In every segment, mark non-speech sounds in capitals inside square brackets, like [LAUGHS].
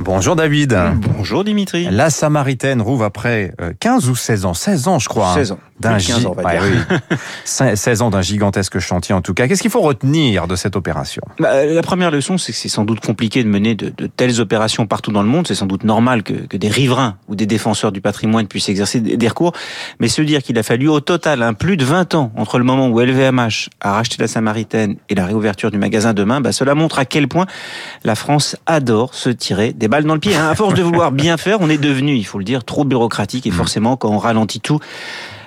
Bonjour David. Bonjour Dimitri. La Samaritaine rouvre après 15 ou 16 ans, 16 ans je crois. 16 ans. D'un Plus de 15 ans, on va ouais, dire. oui. [LAUGHS] 16 ans d'un gigantesque chantier en tout cas. Qu'est-ce qu'il faut retenir de cette opération? Bah, la première leçon, c'est que c'est sans doute compliqué de mener de, de telles opérations partout dans le monde. C'est sans doute normal que, que des riverains ou des défenseurs du patrimoine puissent exercer des, des recours. Mais se dire qu'il a fallu au total hein, plus de 20 ans entre le moment où LVMH a racheté la Samaritaine et la réouverture du magasin demain, bah, cela montre à quel point la France adore se tirer des balles dans le pied. hein. À force de vouloir bien faire, on est devenu, il faut le dire, trop bureaucratique et forcément, quand on ralentit tout,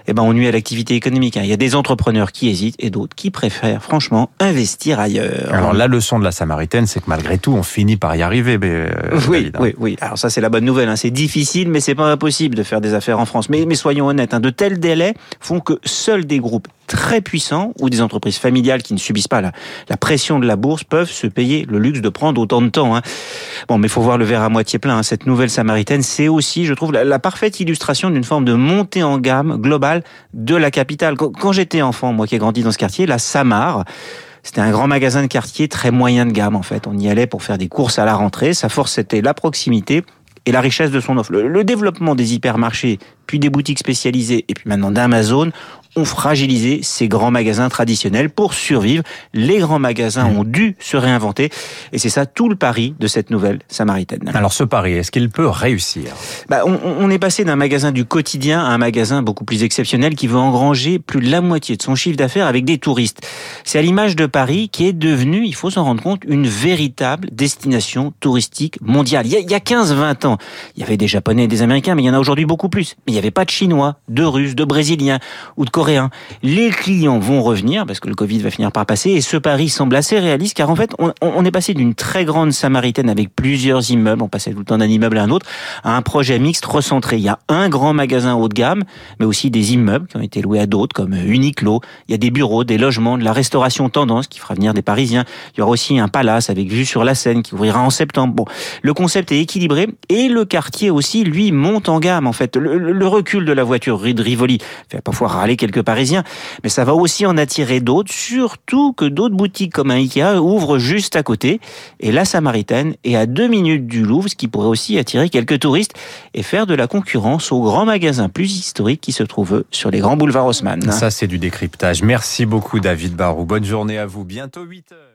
eh ben, on nuit à l'activité économique. hein. Il y a des entrepreneurs qui hésitent et d'autres qui préfèrent, franchement, investir ailleurs. Alors la leçon de la Samaritaine, c'est que malgré tout, on finit par y arriver. mais, euh, oui, David, hein. oui, oui. Alors ça, c'est la bonne nouvelle. hein. C'est difficile, mais c'est pas impossible de faire des affaires en France. Mais, mais soyons honnêtes, hein, de tels délais font que seuls des groupes très puissants ou des entreprises familiales qui ne subissent pas la, pression de la bourse peuvent se payer le luxe de prendre autant de temps. hein. Bon, mais faut voir le verre à moitié plein. hein. Cette nouvelle Samaritaine, c'est aussi, je trouve, la, parfaite illustration d'une forme de montée en gamme globale de la capitale. Quand, j'étais enfant, moi qui ai grandi dans ce quartier, la Samar, c'était un grand magasin de quartier très moyen de gamme en fait. On y allait pour faire des courses à la rentrée. Sa force c'était la proximité et la richesse de son offre. Le développement des hypermarchés, puis des boutiques spécialisées et puis maintenant d'Amazon ont fragilisé ces grands magasins traditionnels pour survivre. Les grands magasins ont dû se réinventer et c'est ça tout le pari de cette nouvelle Samaritaine. Alors ce pari, est-ce qu'il peut réussir? Bah, on, on est passé d'un magasin du quotidien à un magasin beaucoup plus exceptionnel qui veut engranger plus de la moitié de son chiffre d'affaires avec des touristes. C'est à l'image de Paris qui est devenu, il faut s'en rendre compte, une véritable destination touristique mondiale. Il y a, a 15-20 ans, il y avait des Japonais et des Américains, mais il y en a aujourd'hui beaucoup plus. Mais il n'y avait pas de Chinois, de Russes, de Brésiliens ou de Coréens. Les clients vont revenir parce que le Covid va finir par passer et ce pari semble assez réaliste car en fait, on, est passé d'une très grande Samaritaine avec plusieurs immeubles, on passait tout le temps d'un immeuble à un autre, à un projet mixte recentré. Il y a un grand magasin haut de gamme, mais aussi des immeubles qui ont été loués à d'autres comme Uniqlo. Il y a des bureaux, des logements, de la restauration tendance qui fera venir des Parisiens. Il y aura aussi un palace avec vue sur la Seine qui ouvrira en septembre. Bon, le concept est équilibré et le quartier aussi, lui, monte en gamme en fait. Recul de la voiture de Rivoli fait parfois râler quelques Parisiens, mais ça va aussi en attirer d'autres, surtout que d'autres boutiques comme un Ikea ouvrent juste à côté. Et la Samaritaine est à deux minutes du Louvre, ce qui pourrait aussi attirer quelques touristes et faire de la concurrence aux grands magasins plus historiques qui se trouvent sur les grands boulevards Haussmann. Ça, c'est du décryptage. Merci beaucoup David Barou. Bonne journée à vous. Bientôt 8 heures.